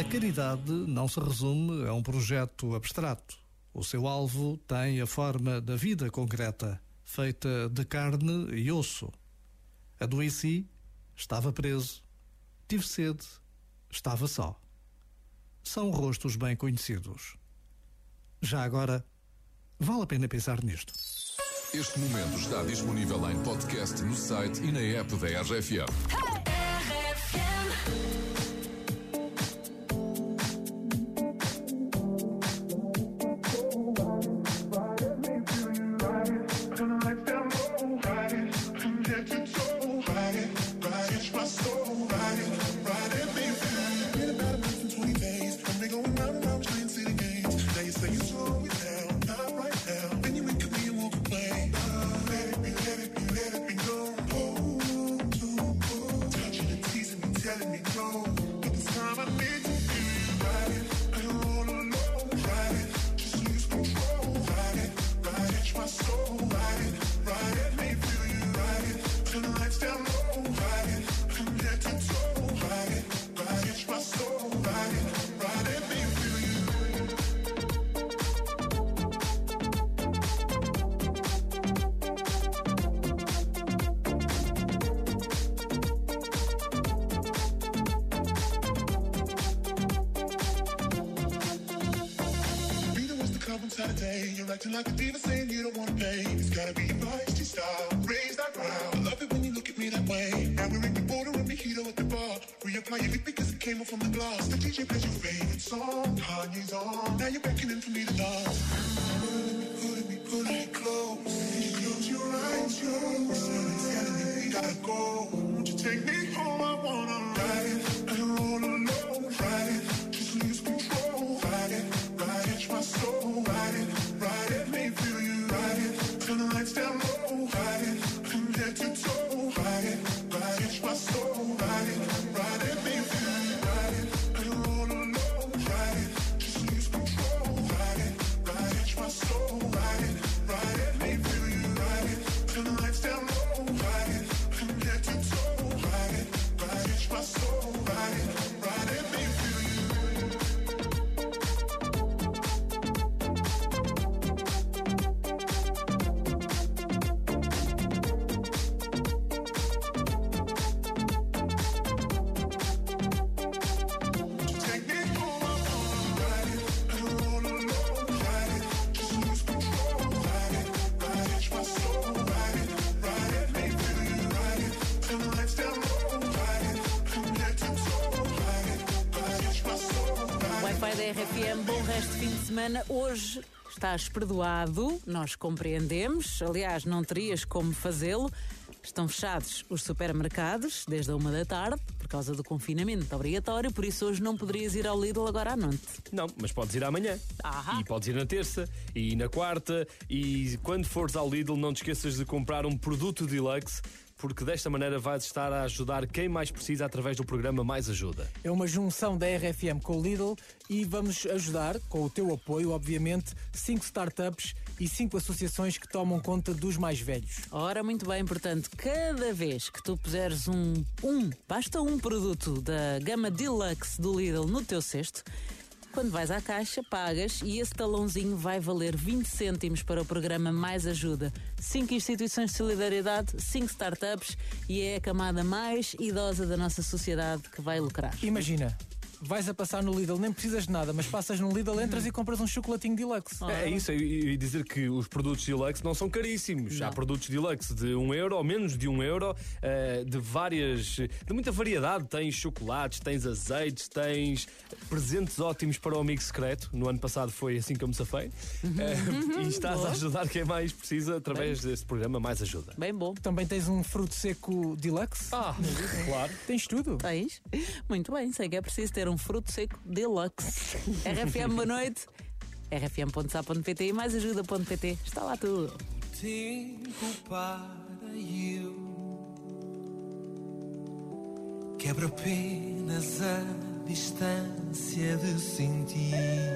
A caridade não se resume a um projeto abstrato. O seu alvo tem a forma da vida concreta, feita de carne e osso. Adoeci, estava preso. Tive sede, estava só. São rostos bem conhecidos. Já agora, vale a pena pensar nisto. Este momento está disponível em podcast no site e na app da RFM. nobody. On Saturday. You're acting like a diva saying you don't wanna pay. It's gotta be your feisty style. Raise that ground. I love it when you look at me that way. Now we're in the border and mojito at the bar. Reapply your lip because it came off from the glass. The DJ plays your favorite song. Kanye's on. Now you're beckoning for me to dance. Pulling me, pulling me, close. Close your eyes, telling me we gotta go. Won't you take me home? I wanna RFM, bom resto de fim de semana. Hoje estás perdoado, nós compreendemos. Aliás, não terias como fazê-lo. Estão fechados os supermercados desde a uma da tarde por causa do confinamento obrigatório, por isso hoje não poderias ir ao Lidl agora à noite. Não, mas podes ir amanhã. Ahá. E podes ir na terça e na quarta. E quando fores ao Lidl, não te esqueças de comprar um produto deluxe, porque desta maneira vais estar a ajudar quem mais precisa através do programa Mais Ajuda. É uma junção da RFM com o Lidl e vamos ajudar, com o teu apoio, obviamente, cinco startups e cinco associações que tomam conta dos mais velhos. Ora, muito bem, portanto, cada vez que tu puseres um, um, basta um produto da gama Deluxe do Lidl no teu cesto, quando vais à caixa, pagas e esse talãozinho vai valer 20 cêntimos para o programa Mais Ajuda. Cinco instituições de solidariedade, cinco startups e é a camada mais idosa da nossa sociedade que vai lucrar. Imagina, vais a passar no Lidl, nem precisas de nada, mas passas no Lidl, entras e compras um chocolatinho deluxe. É isso, e dizer que os produtos deluxe não são caríssimos. Há produtos deluxe de 1 euro ou menos de 1 euro, eh, de várias. de muita variedade. Tens chocolates, tens azeites, tens presentes ótimos para o amigo secreto. No ano passado foi assim que eu me safei. Eh, e estás a ajudar quem mais precisa através deste programa Mais Ajuda. Bem bom. Também tens um fruto seco deluxe. Ah, claro. Tens tudo. Tens? Muito bem, sei que é preciso ter um fruto seco deluxe. RFM, boa noite. rfm.sa.pt e mais ajuda.pt. Está lá tudo. tempo para eu quebra apenas a distância de sentir.